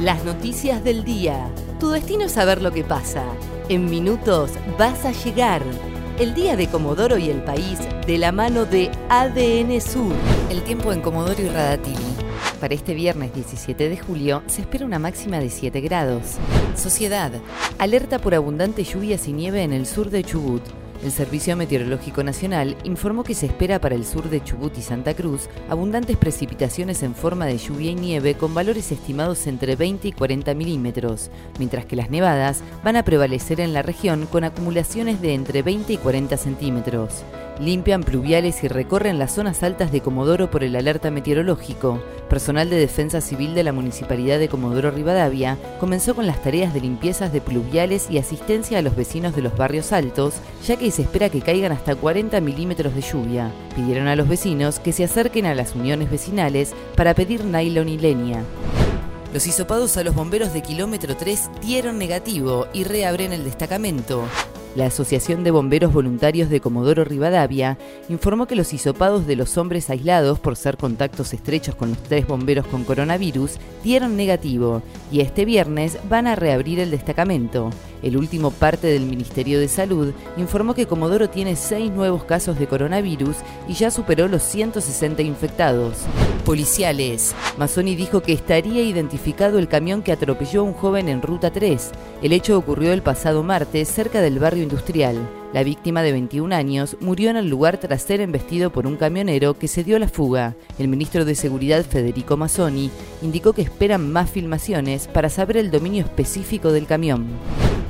Las noticias del día. Tu destino es saber lo que pasa. En minutos vas a llegar. El día de Comodoro y el país de la mano de ADN Sur. El tiempo en Comodoro y Radatili. Para este viernes 17 de julio se espera una máxima de 7 grados. Sociedad. Alerta por abundante lluvias y nieve en el sur de Chubut. El Servicio Meteorológico Nacional informó que se espera para el sur de Chubut y Santa Cruz abundantes precipitaciones en forma de lluvia y nieve con valores estimados entre 20 y 40 milímetros, mientras que las nevadas van a prevalecer en la región con acumulaciones de entre 20 y 40 centímetros limpian pluviales y recorren las zonas altas de Comodoro por el alerta meteorológico. Personal de Defensa Civil de la Municipalidad de Comodoro Rivadavia comenzó con las tareas de limpiezas de pluviales y asistencia a los vecinos de los barrios altos, ya que se espera que caigan hasta 40 milímetros de lluvia. Pidieron a los vecinos que se acerquen a las uniones vecinales para pedir nylon y leña. Los hisopados a los bomberos de kilómetro 3 dieron negativo y reabren el destacamento. La Asociación de Bomberos Voluntarios de Comodoro Rivadavia informó que los hisopados de los hombres aislados por ser contactos estrechos con los tres bomberos con coronavirus dieron negativo y este viernes van a reabrir el destacamento. El último parte del Ministerio de Salud informó que Comodoro tiene seis nuevos casos de coronavirus y ya superó los 160 infectados. Policiales. Mazzoni dijo que estaría identificado el camión que atropelló a un joven en Ruta 3. El hecho ocurrió el pasado martes cerca del barrio industrial. La víctima de 21 años murió en el lugar tras ser embestido por un camionero que se dio la fuga. El ministro de Seguridad Federico Mazzoni indicó que esperan más filmaciones para saber el dominio específico del camión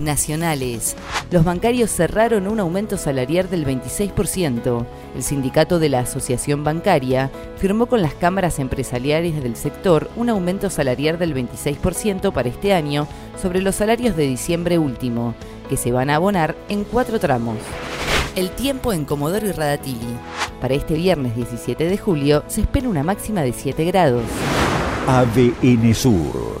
nacionales. Los bancarios cerraron un aumento salarial del 26%. El sindicato de la Asociación Bancaria firmó con las cámaras empresariales del sector un aumento salarial del 26% para este año sobre los salarios de diciembre último, que se van a abonar en cuatro tramos. El tiempo en Comodoro y Radatili. Para este viernes 17 de julio se espera una máxima de 7 grados. ADN Sur,